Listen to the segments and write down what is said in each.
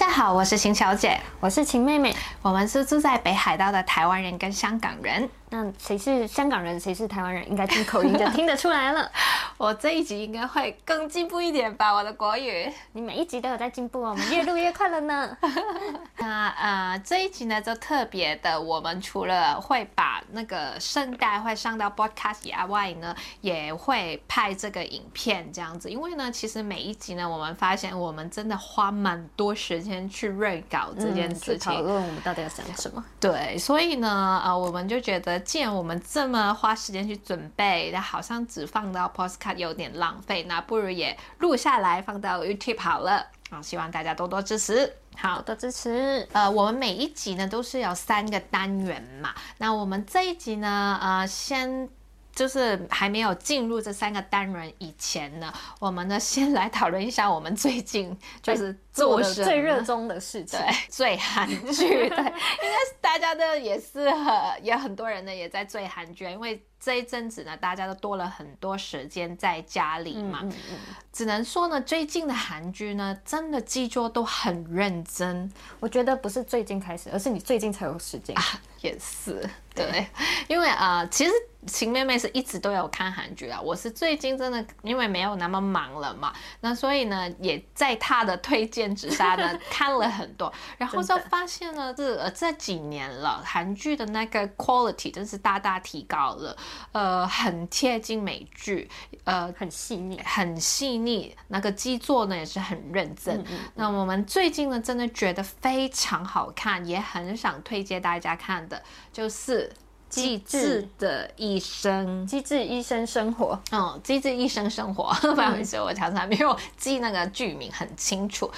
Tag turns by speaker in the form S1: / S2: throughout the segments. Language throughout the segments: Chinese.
S1: 大家好，我是秦小姐，
S2: 我是秦妹妹，
S1: 我们是住在北海道的台湾人跟香港人。
S2: 那谁是香港人，谁是台湾人，应该听口音就听得出来了。
S1: 我这一集应该会更进步一点吧，我的国语。
S2: 你每一集都有在进步哦，我们越录越快了呢。
S1: 那呃，这一集呢就特别的，我们除了会把那个圣诞会上到 Podcast 以外呢，也会拍这个影片这样子。因为呢，其实每一集呢，我们发现我们真的花蛮多时间去锐稿这件事情，
S2: 讨论我们到底要讲什么。
S1: 对，所以呢，呃，我们就觉得。既然我们这么花时间去准备，那好像只放到 Podcast 有点浪费，那不如也录下来放到 YouTube 好了。啊，希望大家多多支持。好，
S2: 多多支持。
S1: 呃，我们每一集呢都是有三个单元嘛，那我们这一集呢，呃，先。就是还没有进入这三个单元以前呢，我们呢先来讨论一下我们最近就是做的
S2: 最热衷的事情，
S1: 对，追韩剧，对，应该是大家的也是很，也很多人呢也在追韩剧，因为。这一阵子呢，大家都多了很多时间在家里嘛，嗯嗯嗯、只能说呢，最近的韩剧呢，真的制作都很认真。
S2: 我觉得不是最近开始，而是你最近才有时间。
S1: 啊，也是，对，因为啊、呃，其实晴妹妹是一直都有看韩剧啊，我是最近真的因为没有那么忙了嘛，那所以呢，也在她的推荐之下呢，看了很多，然后就发现呢，这呃这几年了，韩剧的那个 quality 真是大大提高了。呃，很贴近美剧，呃，
S2: 很细腻，
S1: 很细腻。那个基作呢也是很认真。嗯嗯嗯。那我们最近呢，真的觉得非常好看，也很想推荐大家看的，就是《机智的医生》。
S2: 机智医生生活。
S1: 嗯，机智医生生活。不好意思，我常常没有记那个剧名很清楚。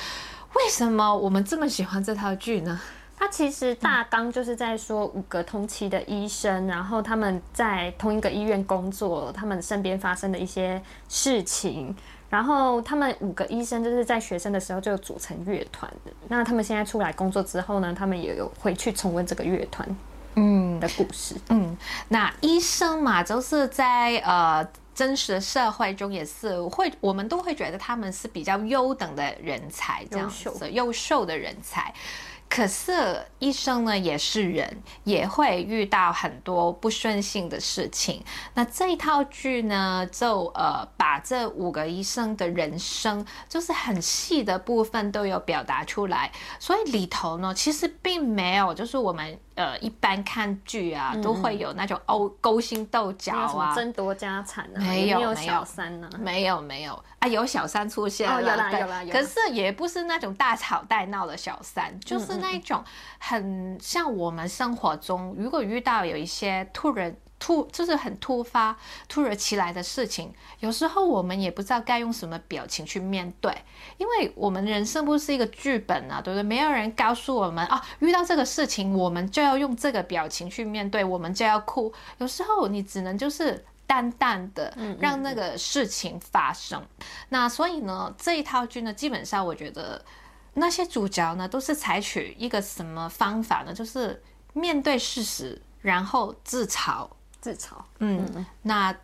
S1: 为什么我们这么喜欢这套剧呢？
S2: 他其实大纲就是在说五个同期的医生，然后他们在同一个医院工作，他们身边发生的一些事情，然后他们五个医生就是在学生的时候就组成乐团的。那他们现在出来工作之后呢，他们也有回去重温这个乐团嗯的故事嗯。
S1: 嗯，那医生嘛，就是在呃真实的社会中也是会，我们都会觉得他们是比较优等的人才，这样子优秀的人才。可是医生呢也是人，也会遇到很多不顺心的事情。那这一套剧呢，就呃把这五个医生的人生，就是很细的部分都有表达出来。所以里头呢，其实并没有就是我们。呃，一般看剧啊，都会有那种勾勾心斗角啊，
S2: 争夺家产啊，
S1: 没有，没有
S2: 小三呢、啊，
S1: 没有没有啊，有小三出现了，
S2: 哦、有啦有啦有啦，
S1: 可是也不是那种大吵大闹的小三，就是那种很像我们生活中，如果遇到有一些突然。突就是很突发、突如其来的事情，有时候我们也不知道该用什么表情去面对，因为我们人生不是一个剧本啊，对不对？没有人告诉我们啊，遇到这个事情，我们就要用这个表情去面对，我们就要哭。有时候你只能就是淡淡的让那个事情发生。嗯嗯嗯。那所以呢，这一套剧呢，基本上我觉得那些主角呢，都是采取一个什么方法呢？就是面对事实，然后自嘲。
S2: 自嘲，
S1: 嗯，那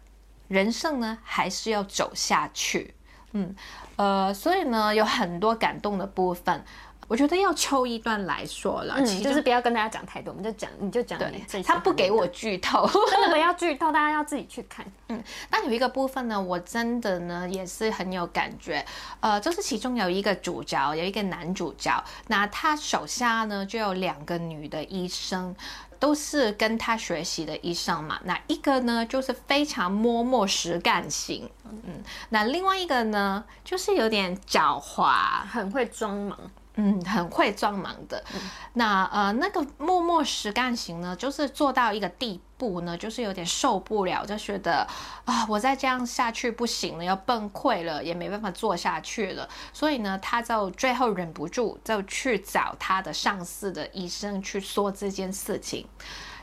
S1: 人生呢，还是要走下去，嗯，呃，所以呢，有很多感动的部分，我觉得要抽一段来说了，
S2: 嗯，就是不要跟大家讲太多，我们就讲，你就讲，
S1: 对，他不给我剧透，
S2: 真的不要剧透，大家要自己去看，
S1: 嗯，但有一个部分呢，我真的呢也是很有感觉，呃，就是其中有一个主角，有一个男主角，那他手下呢就有两个女的医生。都是跟他学习的医生嘛，那一个呢就是非常默默实干型，嗯，那另外一个呢就是有点狡猾，
S2: 很会装忙。
S1: 嗯，很会装忙的。嗯、那呃，那个默默实干型呢，就是做到一个地步呢，就是有点受不了，就觉得啊，我再这样下去不行了，要崩溃了，也没办法做下去了。所以呢，他就最后忍不住，就去找他的上司的医生去说这件事情。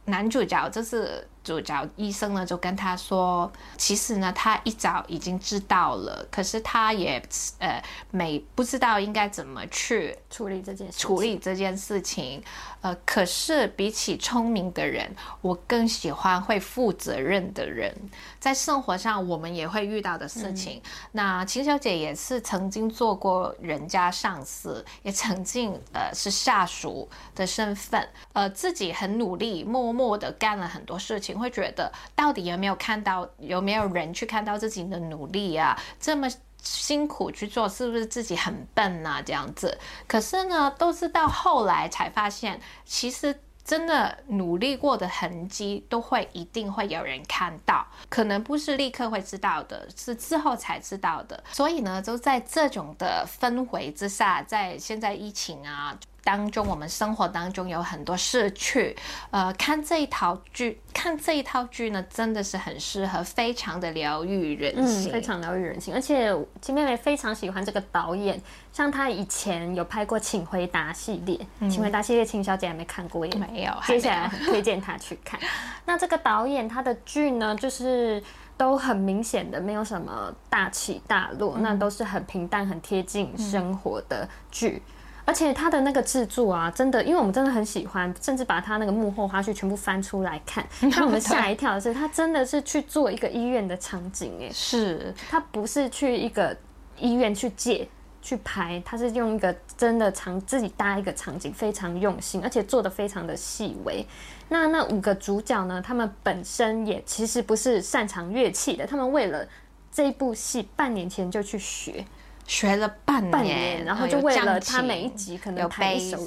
S1: 男主角就是主角医生呢就跟他说，其实呢他一早已经知道了，可是他也呃没不知道应该怎么去
S2: 处理这件事
S1: 处理这件事情。呃，可是比起聪明的人，我更喜欢会负责任的人。在生活上，我们也会遇到的事情。嗯、那秦小姐也是曾经做过人家上司，也曾经呃是下属的身份，呃自己很努力，默默的干了很多事情，会觉得到底有没有看到，有没有人去看到自己的努力啊？这么。辛苦去做，是不是自己很笨呐？这样子，可是呢，都是到后来才发现，其实真的努力过的痕迹，都会一定会有人看到，可能不是立刻会知道的，是之后才知道的。所以呢，就在这种的氛围之下，在现在疫情啊。当中，我们生活当中有很多事去，呃，看这一套剧，看这一套剧呢，真的是很适合，非常的疗愈人心，
S2: 嗯，非常疗愈人心。而且金妹妹非常喜欢这个导演，像她以前有拍过《请回答》系列，嗯，《请回答》系列，秦小姐还没看过，也
S1: 没有，
S2: 接下来推荐她去看。那这个导演他的剧呢，就是都很明显的没有什么大起大落，嗯，那都是很平淡、很贴近生活的剧。嗯而且他的那个制作啊，真的，因为我们真的很喜欢，甚至把他那个幕后花絮全部翻出来看，让我们吓一跳的是，他真的是去做一个医院的场景，哎，
S1: 是
S2: 他不是去一个医院去借去拍，他是用一个真的场自己搭一个场景，非常用心，而且做的非常的细微。那那五个主角呢，他们本身也其实不是擅长乐器的，他们为了这一部戏，半年前就去学。
S1: 学了半年，
S2: 半年，然后就为了他每一集可能弹一首，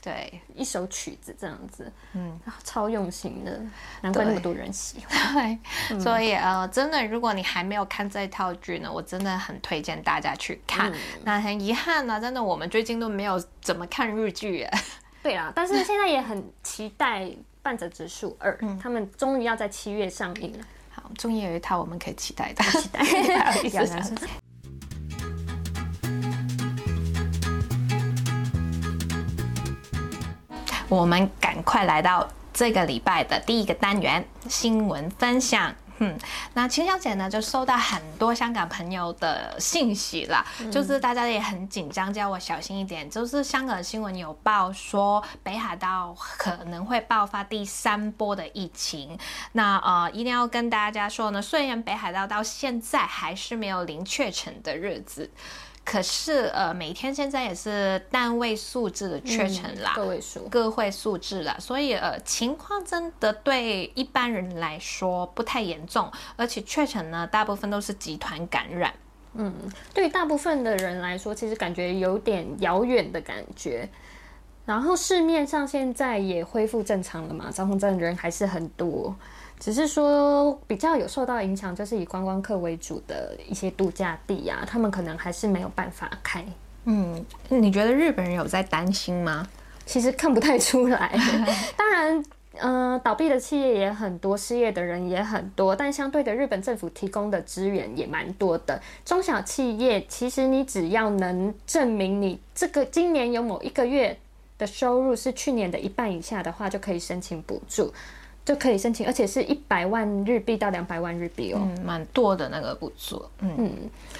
S1: 对，
S2: 一首曲子这样子，嗯，超用心的，难怪那么多人喜欢。
S1: 对，嗯、所以呃，真的，如果你还没有看这一套剧呢，我真的很推荐大家去看。嗯、那很遗憾呢，真的我们最近都没有怎么看日剧。
S2: 对啊，但是现在也很期待《半泽直树二》，嗯，他们终于要在七月上映了。
S1: 好，终于有一套我们可以期待的，
S2: 期待。
S1: 我们赶快来到这个礼拜的第一个单元新闻分享。嗯，那秦小姐呢就收到很多香港朋友的信息了，嗯、就是大家也很紧张，叫我小心一点。就是香港新闻有报说北海道可能会爆发第三波的疫情。那呃，一定要跟大家说呢，虽然北海道到现在还是没有零确诊的日子。可是，呃，每天现在也是单位数字的确诊啦，
S2: 个位数，
S1: 个位数字啦，所以，呃，情况真的对一般人来说不太严重，而且确诊呢，大部分都是集团感染。
S2: 嗯，对于大部分的人来说，其实感觉有点遥远的感觉。然后市面上现在也恢复正常了嘛，招红镇人还是很多。只是说比较有受到影响，就是以观光客为主的一些度假地啊，他们可能还是没有办法开。
S1: 嗯，你觉得日本人有在担心吗？
S2: 其实看不太出来。当然，嗯、呃，倒闭的企业也很多，失业的人也很多，但相对的，日本政府提供的资源也蛮多的。中小企业其实你只要能证明你这个今年有某一个月的收入是去年的一半以下的话，就可以申请补助。就可以申请，而且是一百万日币到两百万日币哦，
S1: 嗯，蛮多的那个补助。嗯，
S2: 嗯，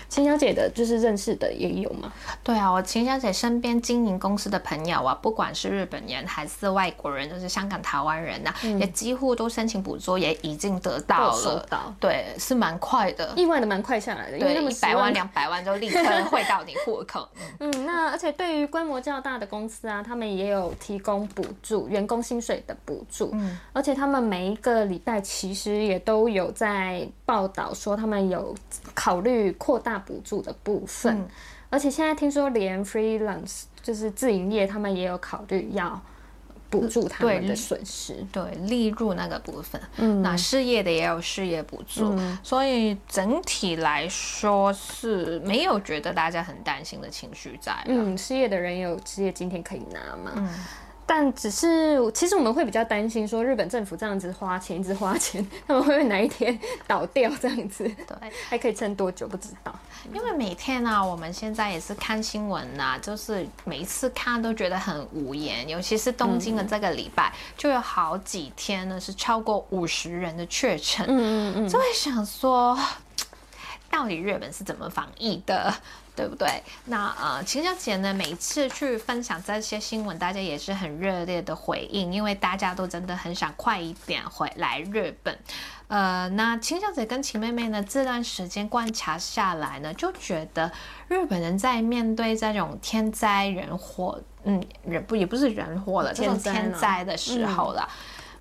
S2: 秦小姐的就是认识的也有吗？
S1: 对啊，我秦小姐身边经营公司的朋友啊，不管是日本人还是外国人，就是香港、台湾人呐、啊，嗯、也几乎都申请补助，也已经得到了。收到。对，是蛮快的，
S2: 意外的蛮快下来的，因为那么
S1: 一百万、两百万就立刻汇到你户口。
S2: 嗯，嗯，那而且对于规模较大的公司啊，他们也有提供补助，员工薪水的补助。嗯，而且他们。每一个礼拜其实也都有在报道说，他们有考虑扩大补助的部分，嗯、而且现在听说连 freelance 就是自营业，他们也有考虑要补助他们的损失，
S1: 对，对利润那个部分。嗯，那失业的也有失业补助，嗯、所以整体来说是没有觉得大家很担心的情绪在。
S2: 嗯，失业的人有失业津贴可以拿嘛？嗯。但只是，其实我们会比较担心，说日本政府这样子花钱，一直花钱，他们会不会哪一天倒掉？这样子，
S1: 对，
S2: 还可以撑多久？不知道。
S1: 因为每天呢、啊，我们现在也是看新闻呐、啊，就是每一次看都觉得很无言。尤其是东京的这个礼拜，嗯、就有好几天呢是超过五十人的确诊。嗯嗯嗯，就会想说，到底日本是怎么防疫的？对不对？那呃，秦小姐呢，每次去分享这些新闻，大家也是很热烈的回应，因为大家都真的很想快一点回来日本。呃，那秦小姐跟秦妹妹呢，这段时间观察下来呢，就觉得日本人在面对这种天灾人祸，嗯，人不也不是人祸了，这种天灾的时候了，嗯、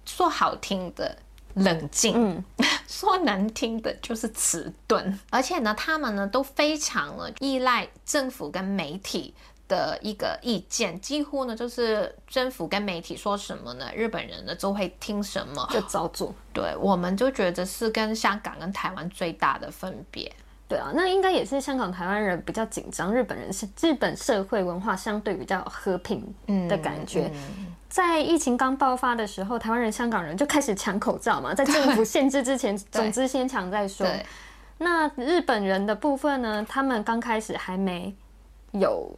S1: 说好听的。冷静，嗯，说难听的就是迟钝，而且呢，他们呢都非常的依赖政府跟媒体的一个意见，几乎呢就是政府跟媒体说什么呢，日本人呢就会听什么，
S2: 就照做。
S1: 对，我们就觉得是跟香港跟台湾最大的分别。
S2: 对啊，那应该也是香港、台湾人比较紧张，日本人是日本社会文化相对比较和平的感觉。嗯嗯、在疫情刚爆发的时候，台湾人、香港人就开始抢口罩嘛，在政府限制之前，总之先抢再说。那日本人的部分呢，他们刚开始还没有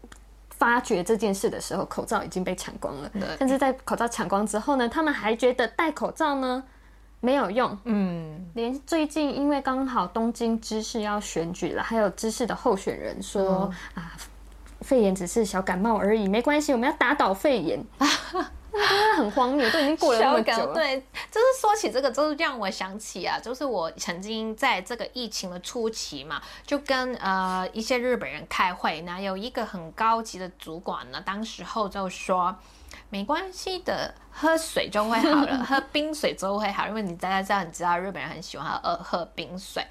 S2: 发觉这件事的时候，口罩已经被抢光了。但是在口罩抢光之后呢，他们还觉得戴口罩呢。没有用，嗯，连最近因为刚好东京知事要选举了，还有知事的候选人说、嗯、啊，肺炎只是小感冒而已，没关系，我们要打倒肺炎，很荒谬，都已经过了那么久了。
S1: 对，就是说起这个，就是让我想起啊，就是我曾经在这个疫情的初期嘛，就跟呃一些日本人开会，那有一个很高级的主管呢，当时候就说。没关系的，喝水就会好了，喝冰水就会好，因为你大家知道，你知道日本人很喜欢喝喝冰水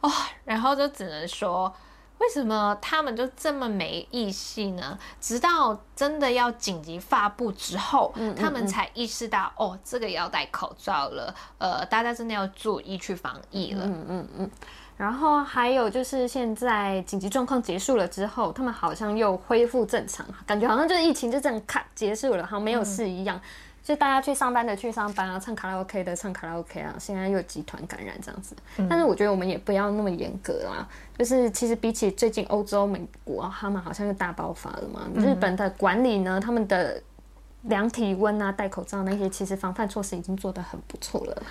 S1: 哦。然后就只能说，为什么他们就这么没义气呢？直到真的要紧急发布之后，嗯嗯嗯他们才意识到，哦，这个要戴口罩了，呃，大家真的要注意去防疫了。嗯嗯嗯。
S2: 然后还有就是现在紧急状况结束了之后，他们好像又恢复正常，感觉好像就是疫情就这样咔结束了，好像没有事一样。嗯、就大家去上班的去上班啊，唱卡拉 OK 的唱卡拉 OK 啊。现在又集团感染这样子，嗯、但是我觉得我们也不要那么严格啦。就是其实比起最近欧洲、美国，他们好像又大爆发了嘛。嗯、日本的管理呢，他们的量体温啊、戴口罩那些，其实防范措施已经做得很不错了。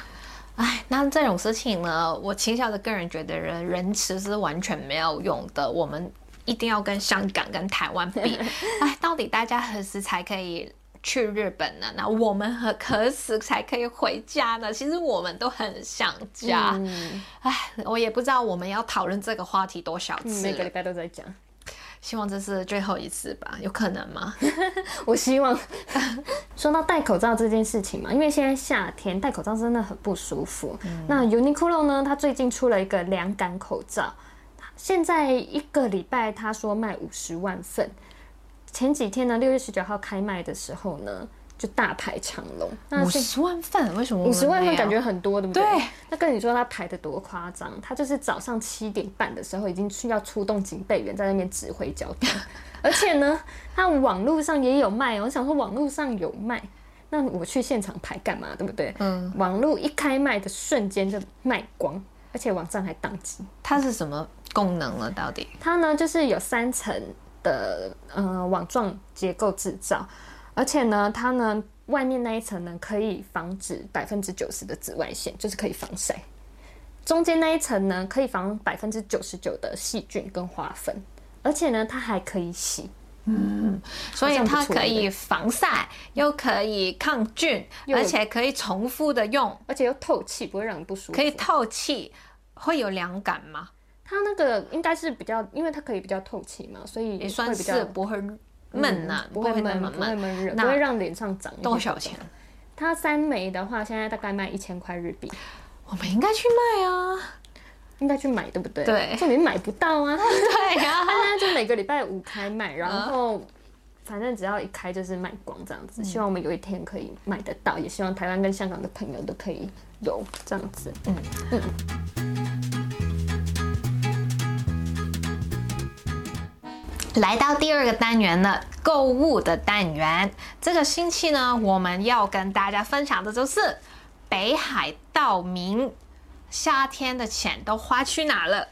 S1: 哎，那这种事情呢，我倾向的个人觉得人仁慈是完全没有用的。我们一定要跟香港、跟台湾比。哎，到底大家何时才可以去日本了？那我们何何时才可以回家呢？其实我们都很想家。哎、嗯，我也不知道我们要讨论这个话题多少次，嗯、
S2: 每个礼拜都在讲。
S1: 希望这是最后一次吧？有可能吗？
S2: 我希望。说到戴口罩这件事情嘛，因为现在夏天戴口罩真的很不舒服。嗯、那 Uniqlo 呢，它最近出了一个凉感口罩，现在一个礼拜他说卖五十万份。前几天呢，六月十九号开卖的时候呢。就大排长龙，
S1: 五十万份，为什么
S2: 五十万份感觉很多，对不对？
S1: 对。
S2: 那跟你说他排的多夸张，他就是早上七点半的时候已经去要出动警备员在那边指挥交通，而且呢，他网络上也有卖。我想说网络上有卖，那我去现场排干嘛？对不对？嗯。网络一开卖的瞬间就卖光，而且网站还宕机。
S1: 它是什么功能了？到底？
S2: 它呢，就是有三层的呃网状结构制造。而且呢，它呢外面那一层呢可以防止百分之九十的紫外线，就是可以防晒。中间那一层呢可以防百分之九十九的细菌跟花粉，而且呢它还可以洗。
S1: 嗯，所以它可以防晒，又可以抗菌，而且可以重复的用，
S2: 而且又透气，不会让你不舒服。
S1: 可以透气，会有凉感吗？
S2: 它那个应该是比较，因为它可以比较透气嘛，所以也
S1: 算是不会。闷呐、啊，
S2: 不会闷，不会闷热，不会让脸上长。
S1: 多少钱？
S2: 它三枚的话，现在大概卖一千块日币。
S1: 我们应该去卖啊，
S2: 应该去买，对不对？
S1: 对，
S2: 这里买不到啊。
S1: 对呀、啊，
S2: 它现在就每个礼拜五开卖，然后反正只要一开就是卖光这样子。嗯、希望我们有一天可以买得到，也希望台湾跟香港的朋友都可以有这样子。嗯嗯。
S1: 来到第二个单元了，购物的单元。这个星期呢，我们要跟大家分享的就是北海道民夏天的钱都花去哪了？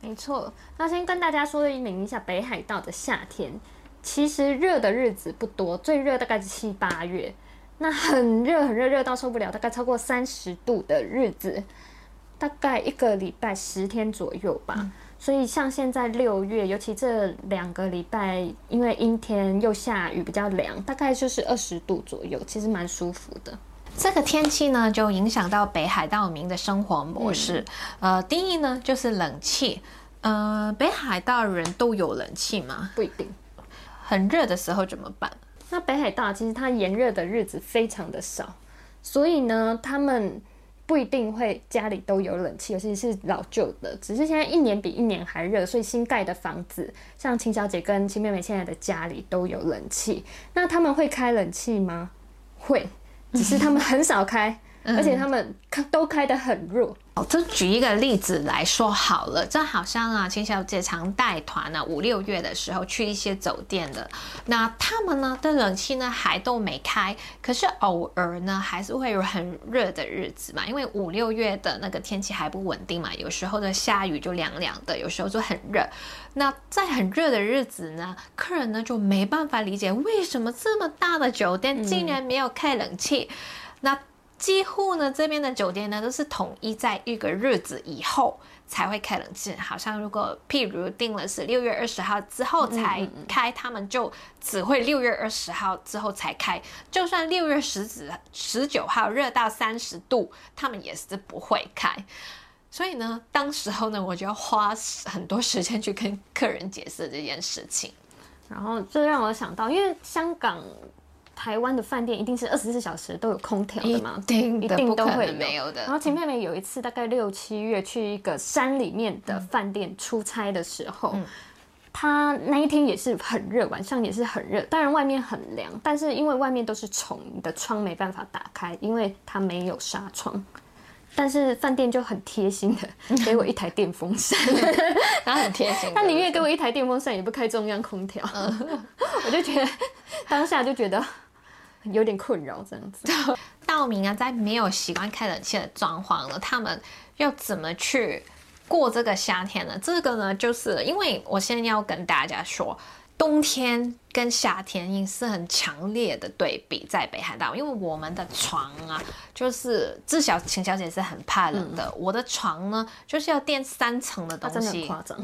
S2: 没错，那先跟大家说明一下北海道的夏天，其实热的日子不多，最热大概是七八月。那很热很热，热到受不了，大概超过三十度的日子，大概一个礼拜十天左右吧。所以像现在六月，尤其这两个礼拜，因为阴天又下雨，比较凉，大概就是二十度左右，其实蛮舒服的。
S1: 这个天气呢，就影响到北海道民的生活模式。嗯、呃，第一呢就是冷气。呃，北海道人都有冷气吗？
S2: 不一定。
S1: 很热的时候怎么办？
S2: 那北海道其实它炎热的日子非常的少，所以呢，他们。不一定会家里都有冷气，尤其是老旧的。只是现在一年比一年还热，所以新盖的房子，像秦小姐跟秦妹妹现在的家里都有冷气。那他们会开冷气吗？会，只是他们很少开。而且他们都开得很弱。
S1: 哦，就举一个例子来说好了，这好像啊，秦小姐常带团呢，五六月的时候去一些酒店的，那他们呢的冷气呢还都没开，可是偶尔呢还是会有很热的日子嘛，因为五六月的那个天气还不稳定嘛，有时候的下雨就凉凉的，有时候就很热。那在很热的日子呢，客人呢就没办法理解为什么这么大的酒店竟然没有开冷气，嗯、那。几乎呢，这边的酒店呢都是统一在一个日子以后才会开冷气。好像如果譬如定了是六月二十号之后才开，他们就只会六月二十号之后才开。就算六月十指十九号热到三十度，他们也是不会开。所以呢，当时候呢，我就要花很多时间去跟客人解释这件事情。
S2: 然后这让我想到，因为香港。台湾的饭店一定是二十四小时都有空调的吗？
S1: 一定，
S2: 一定都会
S1: 没有的。
S2: 然后秦妹妹有一次大概六七月去一个山里面的饭店出差的时候，嗯、她那一天也是很热，晚上也是很热。当然外面很凉，但是因为外面都是虫，你的窗没办法打开，因为它没有纱窗。但是饭店就很贴心的 给我一台电风扇，
S1: 他很贴心，
S2: 他宁愿给我一台电风扇，也不开中央空调。我就觉得当下就觉得。有点困扰，这样子。
S1: 道明啊，在没有习惯开冷气的状况呢，他们要怎么去过这个夏天呢？这个呢，就是因为我现在要跟大家说，冬天。跟夏天也是很强烈的对比，在北海道，因为我们的床啊，就是至少秦小姐是很怕冷的。嗯、我的床呢，就是要垫三层的东西，
S2: 夸张。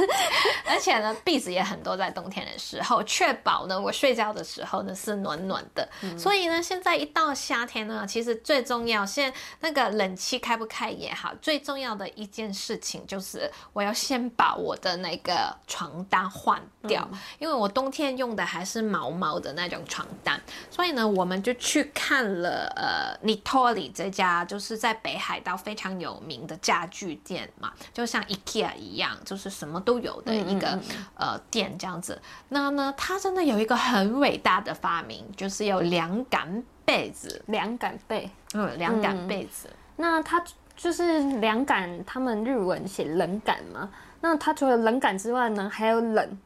S1: 而且呢，被子也很多，在冬天的时候，确保呢，我睡觉的时候呢是暖暖的。嗯、所以呢，现在一到夏天呢，其实最重要，现在那个冷气开不开也好，最重要的一件事情就是，我要先把我的那个床单换掉，嗯、因为我冬天。用的还是毛毛的那种床单，所以呢，我们就去看了呃，Nitori 这家就是在北海道非常有名的家具店嘛，就像 IKEA 一样，就是什么都有的一个嗯嗯嗯呃店这样子。那呢，它真的有一个很伟大的发明，就是有凉感被子，
S2: 凉感被，
S1: 嗯，凉感被子。
S2: 那它就是凉感，他们日文写冷感嘛。那它除了冷感之外呢，还有冷，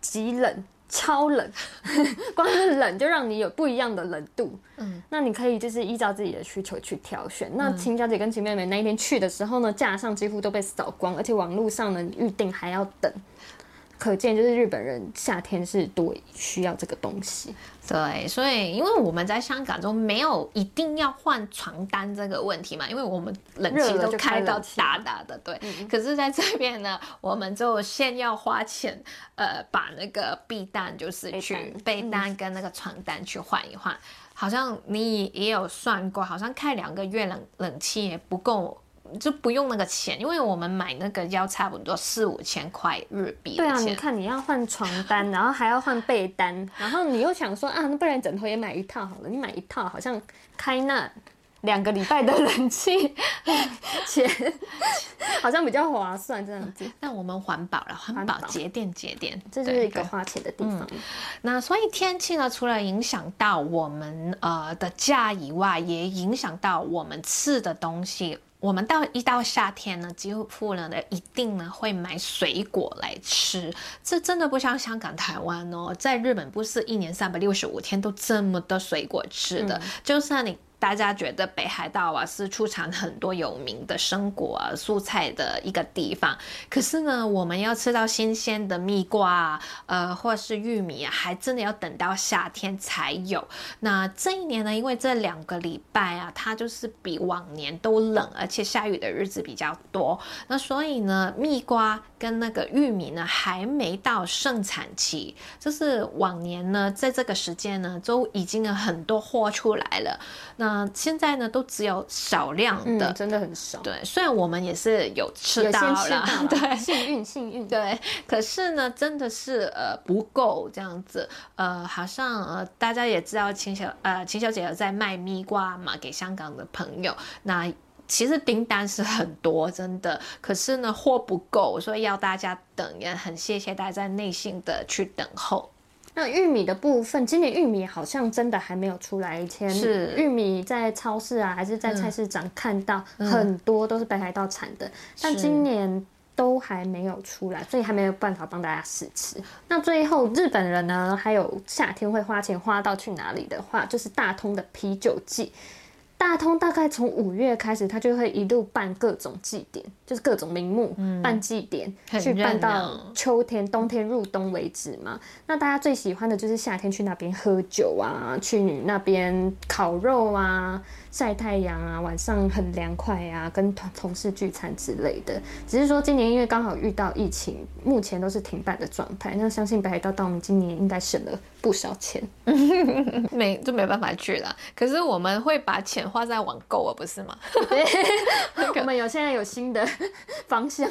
S2: 极冷。超冷，光是冷就让你有不一样的冷度。嗯，那你可以就是依照自己的需求去挑选。那秦小姐跟秦妹妹那一天去的时候呢，架上几乎都被扫光，而且网络上呢预定还要等。可见就是日本人夏天是多需要这个东西。
S1: 对，所以因为我们在香港中没有一定要换床单这个问题嘛，因为我们冷气都开到大大的。对，嗯、可是在这边呢，我们就先要花钱，呃，把那个被单就是去被单跟那个床单去换一换。嗯、好像你也有算过，好像开两个月冷冷气也不够。就不用那个钱，因为我们买那个要差不多四五千块日币。
S2: 对啊，你看你要换床单，然后还要换被单，然后你又想说啊，那不然枕头也买一套好了。你买一套好像开那两个礼拜的冷气 钱，好像比较划算这样子。
S1: 那我们环保了，环保节电节电，
S2: 这就是一个花钱的地方。
S1: 嗯、那所以天气呢，除了影响到我们呃的家以外，也影响到我们吃的东西。我们到一到夏天呢，几乎呢一定呢会买水果来吃。这真的不像香港、台湾哦，在日本不是一年三百六十五天都这么多水果吃的，嗯、就算你。大家觉得北海道啊是出产很多有名的生果啊、蔬菜的一个地方，可是呢，我们要吃到新鲜的蜜瓜啊，呃，或是玉米啊，还真的要等到夏天才有。那这一年呢，因为这两个礼拜啊，它就是比往年都冷，而且下雨的日子比较多，那所以呢，蜜瓜跟那个玉米呢还没到盛产期，就是往年呢，在这个时间呢，都已经有很多货出来了。那那现在呢，都只有少量的，
S2: 嗯，真的很少。
S1: 对，虽然我们也是有吃到了，对，
S2: 幸运幸运。
S1: 对，可是呢，真的是呃不够这样子。呃，好像呃大家也知道秦小呃秦小姐有在卖蜜瓜嘛，给香港的朋友。那其实订单是很多，真的，可是呢货不够，所以要大家等，也很谢谢大家耐心的去等候。
S2: 那玉米的部分，今年玉米好像真的还没有出来。以前是玉米在超市啊，还是在菜市场看到很多都是北海道产的，嗯、但今年都还没有出来，所以还没有办法帮大家试吃。那最后日本人呢，还有夏天会花钱花到去哪里的话，就是大通的啤酒季。大通大概从五月开始，他就会一路办各种祭典，就是各种名目、嗯、办祭典，去办到秋天、冬天入冬为止嘛。那大家最喜欢的就是夏天去那边喝酒啊，去你那边烤肉啊。晒太阳啊，晚上很凉快啊，跟同同事聚餐之类的。只是说今年因为刚好遇到疫情，目前都是停办的状态。那相信北海道到我们今年应该省了不少钱，
S1: 没就没办法去了。可是我们会把钱花在网购啊，不是吗？
S2: 对，我们有现在有新的方向，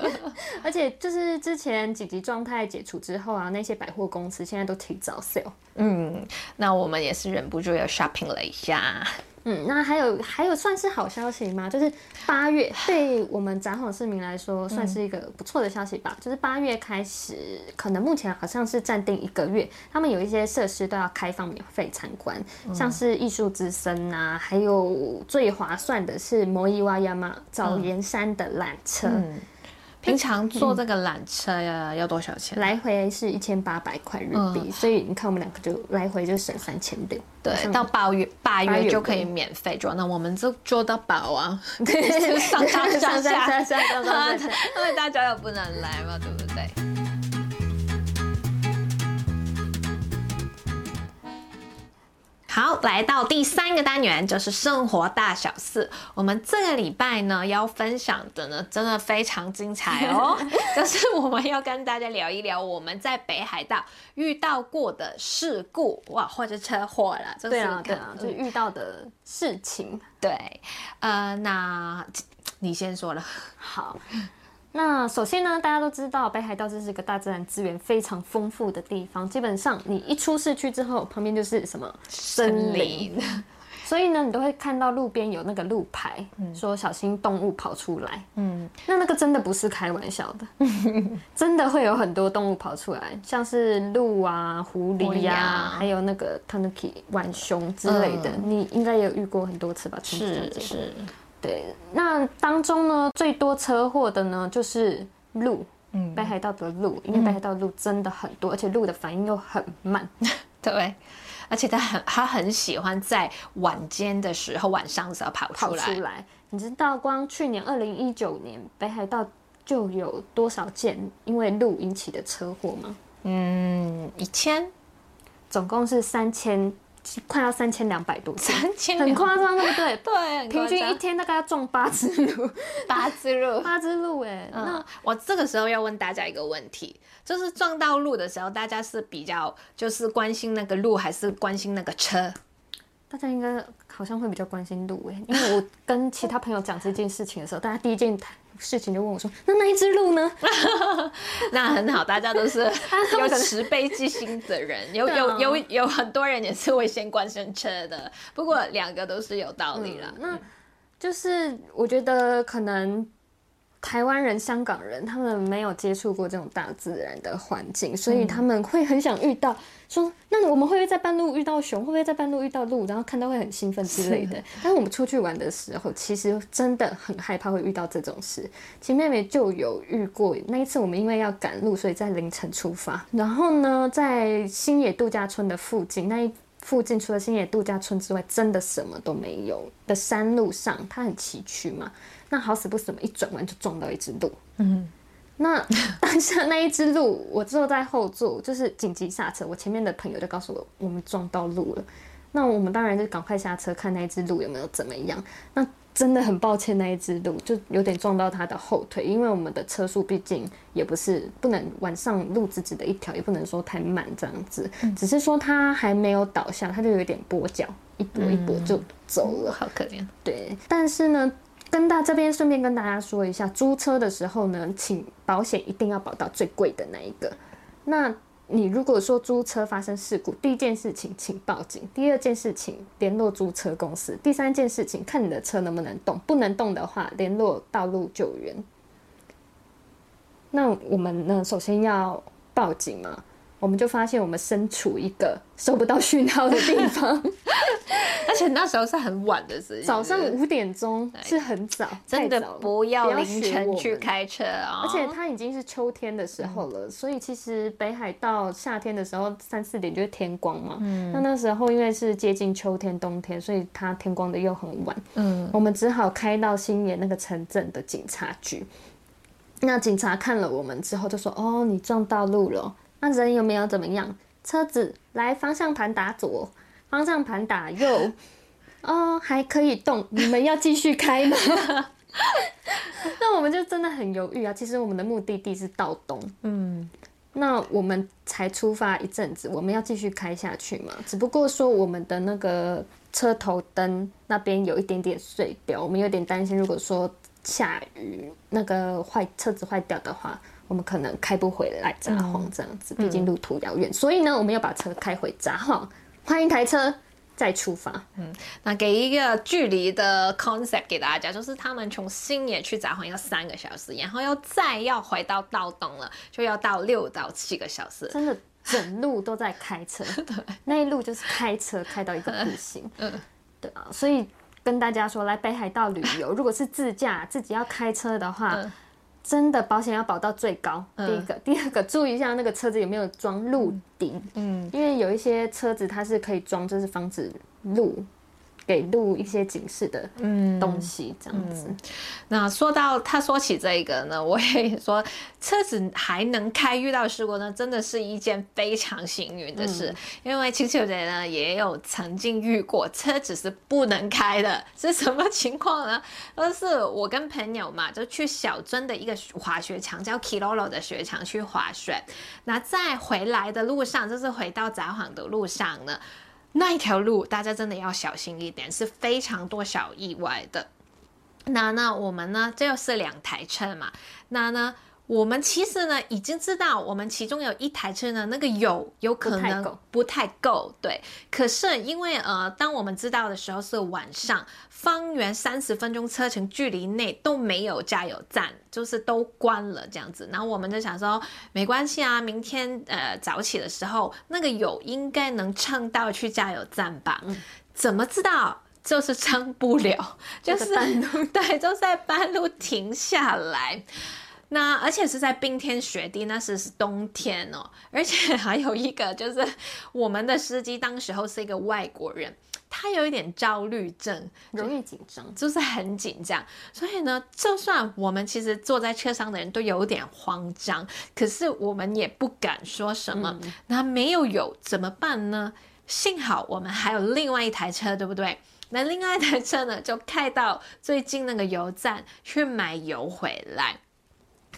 S2: 而且就是之前紧急状态解除之后啊，那些百货公司现在都提早 sale。
S1: 嗯，那我们也是忍不住要 shopping 了一下。
S2: 嗯，那还有还有算是好消息吗？就是八月对我们札幌市民来说算是一个不错的消息吧。嗯、就是八月开始，可能目前好像是暂定一个月，他们有一些设施都要开放免费参观，嗯、像是艺术之森啊，还有最划算的是摩伊瓦亚马早岩山的缆车。
S1: 平常坐这个缆车呀，要多少钱？
S2: 来回是一千八百块日币，嗯、所以你看我们两个就来回就省三千六。
S1: 对，到八月八月就可以免费坐，那我们就坐到饱啊！对，上上上下下，因为大家又不能来嘛，对不对？好，来到第三个单元，就是生活大小事。我们这个礼拜呢，要分享的呢，真的非常精彩哦。就是我们要跟大家聊一聊我们在北海道遇到过的事故哇，或者车祸了。就是、
S2: 对啊，对啊，就遇到的事情。
S1: 对，呃，那你先说了。
S2: 好。那首先呢，大家都知道北海道这是一个大自然资源非常丰富的地方。基本上你一出市区之后，旁边就是什么森林，所以呢，你都会看到路边有那个路牌，嗯、说小心动物跑出来。嗯，那那个真的不是开玩笑的，真的会有很多动物跑出来，像是鹿啊、狐狸呀、啊，还有那个 tanuki 浣熊之类的，嗯、你应该也有遇过很多次吧？
S1: 是是。
S2: 对，那当中呢，最多车祸的呢就是路，嗯，北海道的路，因为北海道的鹿真的很多，嗯、而且路的反应又很慢，
S1: 对，而且他很他很喜欢在晚间的时候，晚上的时候跑出来。跑出来，
S2: 你知道光去年二零一九年北海道就有多少件因为路引起的车祸吗？
S1: 嗯，一千，
S2: 总共是三千。快要三千两百度，
S1: 三千
S2: 很夸张，对不对？
S1: 对，
S2: 平均一天大概要撞八只鹿，
S1: 八只鹿，
S2: 八只鹿，哎，那
S1: 我这个时候要问大家一个问题，就是撞到鹿的时候，大家是比较就是关心那个鹿，还是关心那个车？
S2: 大家应该好像会比较关心鹿，哎，因为我跟其他朋友讲这件事情的时候，大家第一件事情就问我说：“那那一只鹿呢？”
S1: 那很好，大家都是 有慈悲之心的人，有 有有有很多人也是会先关先车的。不过两个都是有道理了。
S2: 嗯、那就是我觉得可能台湾人、香港人，他们没有接触过这种大自然的环境，所以他们会很想遇到。说，那我们会不会在半路遇到熊？会不会在半路遇到鹿？然后看到会很兴奋之类的。但是我们出去玩的时候，其实真的很害怕会遇到这种事。其实妹妹就有遇过，那一次我们因为要赶路，所以在凌晨出发。然后呢，在新野度假村的附近，那一附近除了新野度假村之外，真的什么都没有的山路上，它很崎岖嘛。那好死不死，一转弯就撞到一只鹿。嗯，那当下那一只鹿，我坐在后座，就是紧急刹车。我前面的朋友就告诉我，我们撞到鹿了。那我们当然就赶快下车看那一只鹿有没有怎么样。那真的很抱歉，那一只鹿就有点撞到它的后腿，因为我们的车速毕竟也不是不能晚上路直直的一条，也不能说太慢这样子。嗯，只是说它还没有倒下，它就有点跛脚，一跛一跛就走了，
S1: 好可怜。
S2: 对，但是呢。跟大这边顺便跟大家说一下，租车的时候呢，请保险一定要保到最贵的那一个。那你如果说租车发生事故，第一件事情请报警，第二件事情联络租车公司，第三件事情看你的车能不能动，不能动的话联络道路救援。那我们呢，首先要报警嘛。我们就发现我们身处一个收不到讯号的地方，
S1: 且那时候是很晚的时间，
S2: 早上五点钟是很早，
S1: 真的不要凌晨去开车啊！
S2: 而且它已经是秋天的时候了，所以其实北海道夏天的时候三四点就是天光嘛。嗯，那那时候因为是接近秋天冬天，所以它天光的又很晚。嗯，我们只好开到新野那个城镇的警察局。那警察看了我们之后就说：“哦，你撞到路了。”那人有没有怎么样？车子来，方向盘打左，方向盘打右，哦，还可以动。你们要继续开吗？那我们就真的很犹豫啊。其实我们的目的地是道东，嗯，那我们才出发一阵子，我们要继续开下去嘛？只不过说我们的那个车头灯那边有一点点碎掉，我们有点担心，如果说下雨那个坏车子坏掉的话。我们可能开不回来札幌这样子，毕竟路途遥远，所以呢，我们要把车开回札幌，换一台车再出发。
S1: 嗯，那给一个距离的 concept 给大家，就是他们从新野去札幌要三个小时，然后要再要回到道东了，就要到六到七个小时。
S2: 真的，整路都在开车，对，那一路就是开车开到一个不行。嗯，对啊，所以跟大家说，来北海道旅游，如果是自驾自己要开车的话。嗯真的保险要保到最高。第一个，第二个，注意一下那个车子有没有装路顶。嗯，因为有一些车子它是可以装，就是防止路。给路一些警示的东西，这样子、嗯嗯。
S1: 那说到他说起这个呢，我也说车子还能开，遇到事故呢，真的是一件非常幸运的事。嗯、因为青秀姐呢也有曾经遇过车子是不能开的，是什么情况呢？就是我跟朋友嘛，就去小樽的一个滑雪场，叫 Kilolo 的雪场去滑雪。那在回来的路上，就是回到札幌的路上呢。那一条路，大家真的要小心一点，是非常多小意外的。那那我们呢，这又是两台车嘛。那呢，我们其实呢已经知道，我们其中有一台车呢，那个油有可能不太够，对。可是因为呃，当我们知道的时候是晚上。方圆三十分钟车程距离内都没有加油站，就是都关了这样子。然后我们就想说，没关系啊，明天呃早起的时候那个油应该能撑到去加油站吧？嗯、怎么知道？就是撑不了，就是对，就在半路停下来。那而且是在冰天雪地，那是是冬天哦。而且还有一个就是我们的司机当时候是一个外国人。他有一点焦虑症，
S2: 容易紧张，
S1: 就是很紧张。所以呢，就算我们其实坐在车上的人都有点慌张，可是我们也不敢说什么。嗯、那没有油怎么办呢？幸好我们还有另外一台车，对不对？那另外一台车呢，就开到最近那个油站去买油回来。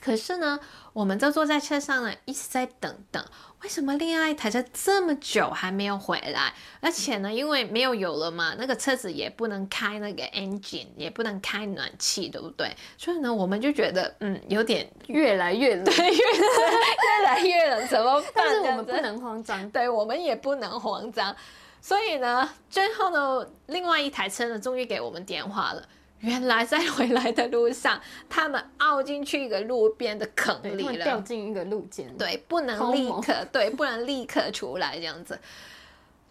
S1: 可是呢，我们就坐在车上呢，一直在等等。为什么另外一台车这么久还没有回来？而且呢，因为没有油了嘛，那个车子也不能开那个 engine，也不能开暖气，对不对？所以呢，我们就觉得，嗯，有点
S2: 越来越冷，
S1: 对，越来 越来越冷，怎么办？
S2: 但是我们不能慌张，
S1: 对，我们也不能慌张。所以呢，最后呢，另外一台车呢，终于给我们电话了。原来在回来的路上，他们凹进去一个路边的坑里了，
S2: 掉进一个路肩，
S1: 对，不能立刻，对，不能立刻出来这样子。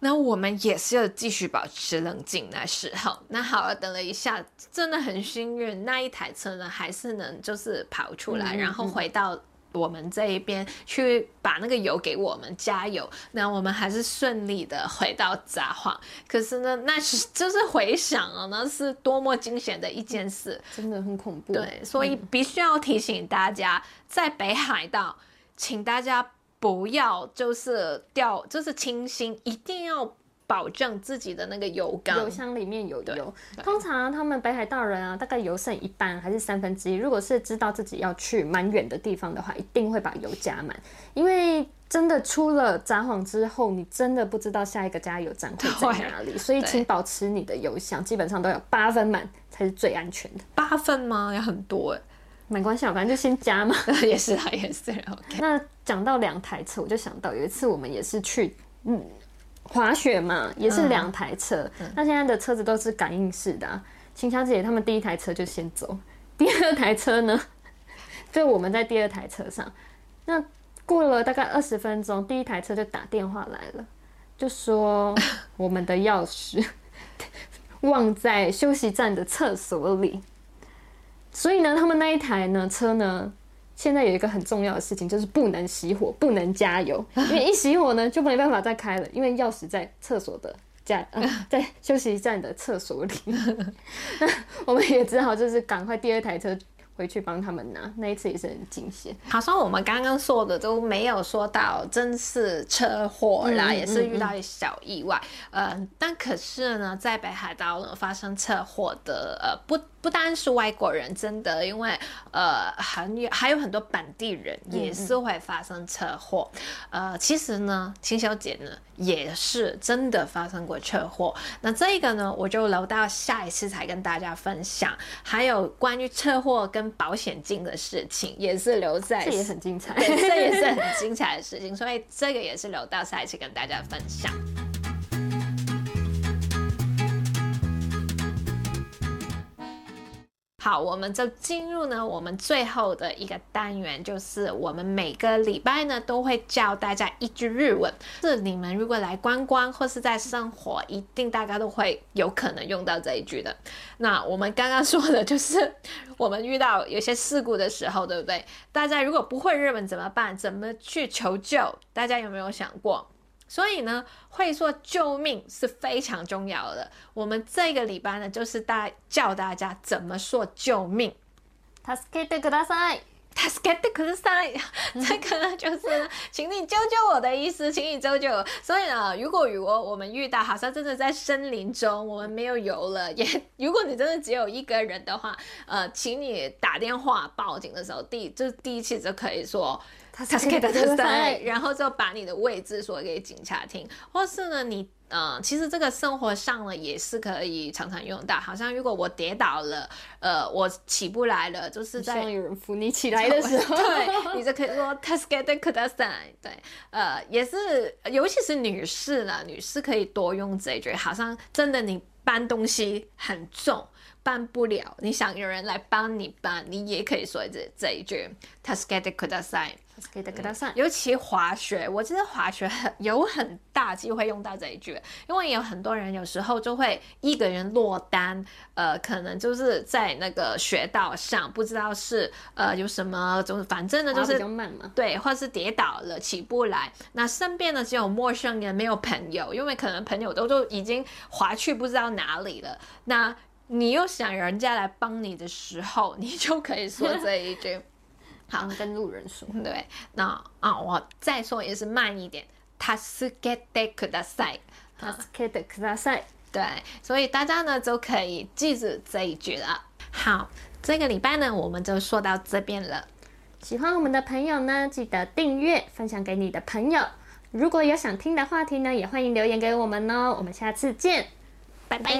S1: 那我们也是要继续保持冷静那时候。那好了，等了一下，真的很幸运，那一台车呢还是能就是跑出来，嗯、然后回到我们这一边去把那个油给我们加油。那我们还是顺利的回到札幌。可是呢，那是 就是回想啊，那是多么惊险的一件事，
S2: 真的很恐怖。
S1: 对，所以必须要提醒大家，嗯、在北海道，请大家。不要就是掉，就是清新，一定要保证自己的那个油缸，
S2: 油箱里面有油。通常他们北海道人啊，大概油剩一半还是三分之一。如果是知道自己要去蛮远的地方的话，一定会把油加满，因为真的出了札幌之后，你真的不知道下一个加油站会在哪里，所以请保持你的油箱基本上都有八分满才是最安全的。
S1: 八分吗？也很多哎。
S2: 没关系，反正就先加嘛。
S1: 也是啊，也是。OK。
S2: 那讲到两台车，我就想到有一次我们也是去嗯滑雪嘛，也是两台车。嗯、那现在的车子都是感应式的、啊。秦小姐他们第一台车就先走，第二台车呢，就我们在第二台车上。那过了大概二十分钟，第一台车就打电话来了，就说 我们的钥匙忘在休息站的厕所里。所以呢，他们那一台呢车呢，现在有一个很重要的事情，就是不能熄火，不能加油，因为一熄火呢就没办法再开了，因为钥匙在厕所的家，呃，在休息站的厕所里。那我们也只好就是赶快第二台车。回去帮他们拿，那一次也是很惊险。
S1: 好像我们刚刚说的都没有说到真是车祸啦，嗯、也是遇到一小意外。嗯、呃，但可是呢，在北海道呢发生车祸的，呃，不不单是外国人，真的，因为呃，很有还有很多本地人也是会发生车祸。嗯、呃，其实呢，秦小姐呢也是真的发生过车祸。那这个呢，我就留到下一次才跟大家分享。还有关于车祸跟保险金的事情也是留在，
S2: 这也很精彩，
S1: 这也是很精彩的事情，所以这个也是留到下一次跟大家分享。好，我们就进入呢，我们最后的一个单元，就是我们每个礼拜呢都会教大家一句日文，是你们如果来观光或是在生活，一定大家都会有可能用到这一句的。那我们刚刚说的就是我们遇到有些事故的时候，对不对？大家如果不会日文怎么办？怎么去求救？大家有没有想过？所以呢，会说救命是非常重要的。我们这个礼拜呢，就是大教大家怎么说救命。
S2: 助けてください。
S1: 助けてください。这个呢，就是请你救救我的意思，请你救救我。所以呢，如果如果我们遇到好像真的在森林中，我们没有油了，也如果你真的只有一个人的话，呃，请你打电话报警的时候，第就是第一次就可以说。 他是给的特赛，然后就把你的位置说给警察听，或是呢，你呃，其实这个生活上呢也是可以常常用到。好像如果我跌倒了，呃，我起不来了，就是在
S2: 有人扶你起来的时候，
S1: 对，你就可以说他是给的特赛，对，呃，也是，尤其是女士啦，女士可以多用这一句。好像真的你搬东西很重。搬不了，你想有人来帮你搬，你也可以说这这一句。助けてください。 助けてください。尤其滑雪，我记得滑雪很有很大机会用到这一句，因为有很多人有时候就会一个人落单，呃，可能就是在那个雪道上，不知道是呃有什么，就是反正呢就是对，或者是跌倒了起不来，那身边呢只有陌生人，没有朋友，因为可能朋友都都已经滑去不知道哪里了，那。你又想人家来帮你的时候，你就可以说这一句。 好，
S2: 跟路人说。
S1: 对，那啊，我再说也是慢一点。助けてください。
S2: 助けてください。
S1: 对，所以大家呢就可以记住这一句了。好，这个礼拜呢我们就说到这边了。
S2: 喜欢我们的朋友呢，记得订阅、分享给你的朋友。如果有想听的话题呢，也欢迎留言给我们哦。我们下次见，拜拜。